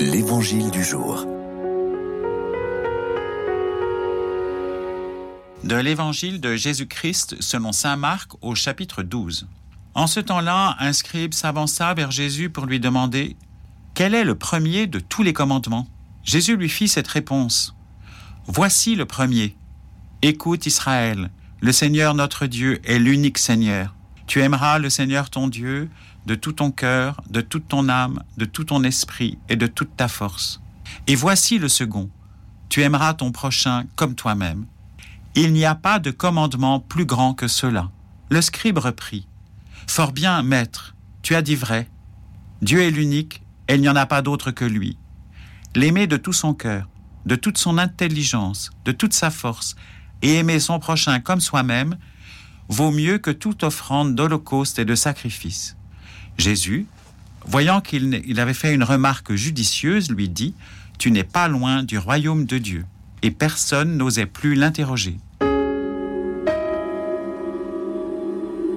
L'Évangile du jour. De l'Évangile de Jésus-Christ selon Saint Marc au chapitre 12. En ce temps-là, un scribe s'avança vers Jésus pour lui demander Quel est le premier de tous les commandements? Jésus lui fit cette réponse Voici le premier. Écoute Israël, le Seigneur notre Dieu est l'unique Seigneur. Tu aimeras le Seigneur ton Dieu de tout ton cœur, de toute ton âme, de tout ton esprit et de toute ta force. Et voici le second. Tu aimeras ton prochain comme toi-même. Il n'y a pas de commandement plus grand que cela. Le scribe reprit. Fort bien, maître, tu as dit vrai. Dieu est l'unique, et il n'y en a pas d'autre que lui. L'aimer de tout son cœur, de toute son intelligence, de toute sa force, et aimer son prochain comme soi-même, vaut mieux que toute offrande d'holocauste et de sacrifice. Jésus, voyant qu'il avait fait une remarque judicieuse, lui dit, Tu n'es pas loin du royaume de Dieu. Et personne n'osait plus l'interroger.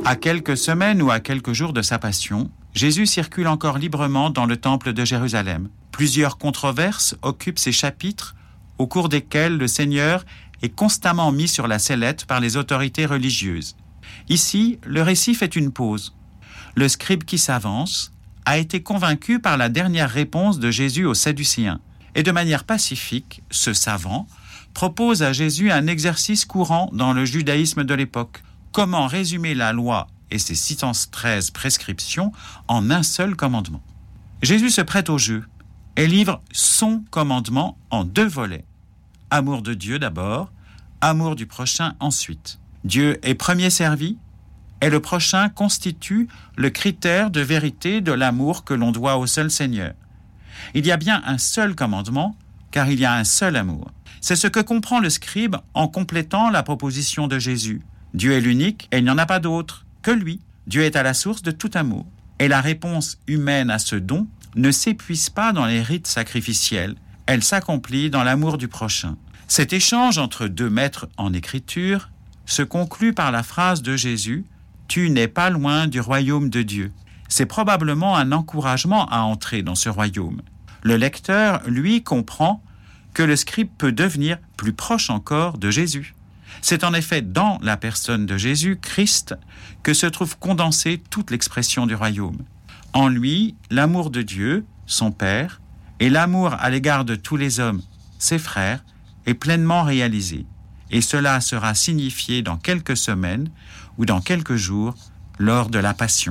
À quelques semaines ou à quelques jours de sa passion, Jésus circule encore librement dans le temple de Jérusalem. Plusieurs controverses occupent ces chapitres au cours desquels le Seigneur est constamment mis sur la sellette par les autorités religieuses. Ici, le récit fait une pause le scribe qui s'avance a été convaincu par la dernière réponse de Jésus aux Sadducéens. Et de manière pacifique, ce savant propose à Jésus un exercice courant dans le judaïsme de l'époque. Comment résumer la loi et ses 613 prescriptions en un seul commandement? Jésus se prête au jeu et livre son commandement en deux volets. Amour de Dieu d'abord, amour du prochain ensuite. Dieu est premier servi, et le prochain constitue le critère de vérité de l'amour que l'on doit au seul Seigneur. Il y a bien un seul commandement, car il y a un seul amour. C'est ce que comprend le scribe en complétant la proposition de Jésus. Dieu est l'unique et il n'y en a pas d'autre que lui. Dieu est à la source de tout amour. Et la réponse humaine à ce don ne s'épuise pas dans les rites sacrificiels, elle s'accomplit dans l'amour du prochain. Cet échange entre deux maîtres en écriture se conclut par la phrase de Jésus tu n'es pas loin du royaume de Dieu. C'est probablement un encouragement à entrer dans ce royaume. Le lecteur, lui, comprend que le scribe peut devenir plus proche encore de Jésus. C'est en effet dans la personne de Jésus, Christ, que se trouve condensée toute l'expression du royaume. En lui, l'amour de Dieu, son Père, et l'amour à l'égard de tous les hommes, ses frères, est pleinement réalisé et cela sera signifié dans quelques semaines ou dans quelques jours lors de la Passion.